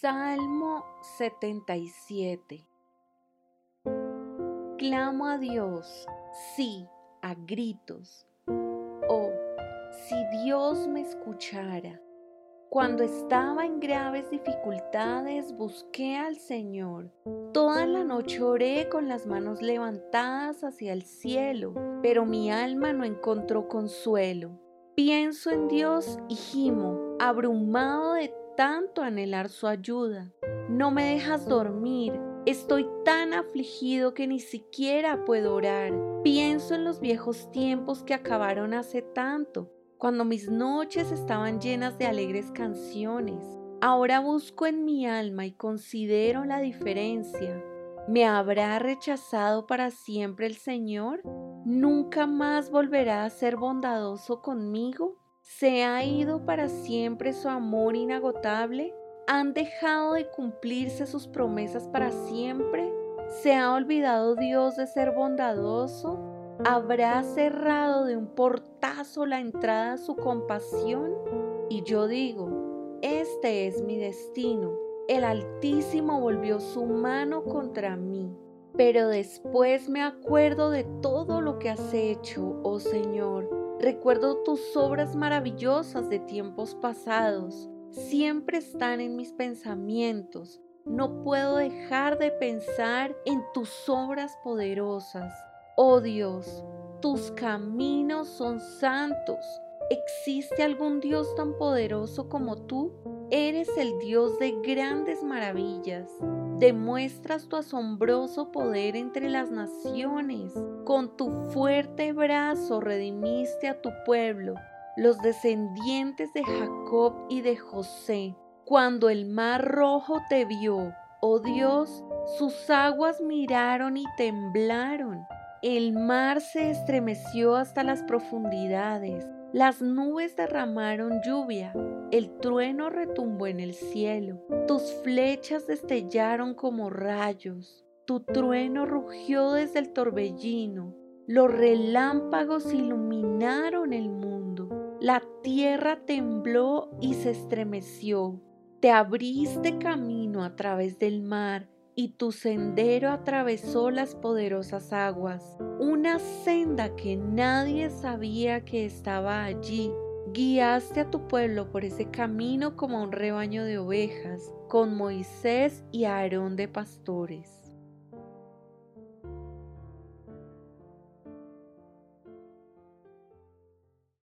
Salmo 77 Clamo a Dios, sí, a gritos. Oh, si Dios me escuchara. Cuando estaba en graves dificultades busqué al Señor. Toda la noche oré con las manos levantadas hacia el cielo, pero mi alma no encontró consuelo. Pienso en Dios y gimo, abrumado de tanto anhelar su ayuda. No me dejas dormir. Estoy tan afligido que ni siquiera puedo orar. Pienso en los viejos tiempos que acabaron hace tanto, cuando mis noches estaban llenas de alegres canciones. Ahora busco en mi alma y considero la diferencia. ¿Me habrá rechazado para siempre el Señor? ¿Nunca más volverá a ser bondadoso conmigo? ¿Se ha ido para siempre su amor inagotable? ¿Han dejado de cumplirse sus promesas para siempre? ¿Se ha olvidado Dios de ser bondadoso? ¿Habrá cerrado de un portazo la entrada a su compasión? Y yo digo, este es mi destino. El Altísimo volvió su mano contra mí. Pero después me acuerdo de todo lo que has hecho, oh Señor Recuerdo tus obras maravillosas de tiempos pasados. Siempre están en mis pensamientos. No puedo dejar de pensar en tus obras poderosas. Oh Dios, tus caminos son santos. ¿Existe algún Dios tan poderoso como tú? Eres el Dios de grandes maravillas. Demuestras tu asombroso poder entre las naciones. Con tu fuerte brazo redimiste a tu pueblo, los descendientes de Jacob y de José. Cuando el mar rojo te vio, oh Dios, sus aguas miraron y temblaron. El mar se estremeció hasta las profundidades. Las nubes derramaron lluvia, el trueno retumbó en el cielo, tus flechas destellaron como rayos, tu trueno rugió desde el torbellino, los relámpagos iluminaron el mundo, la tierra tembló y se estremeció, te abriste camino a través del mar y tu sendero atravesó las poderosas aguas, una senda que nadie sabía que estaba allí. Guiaste a tu pueblo por ese camino como un rebaño de ovejas, con Moisés y Aarón de pastores.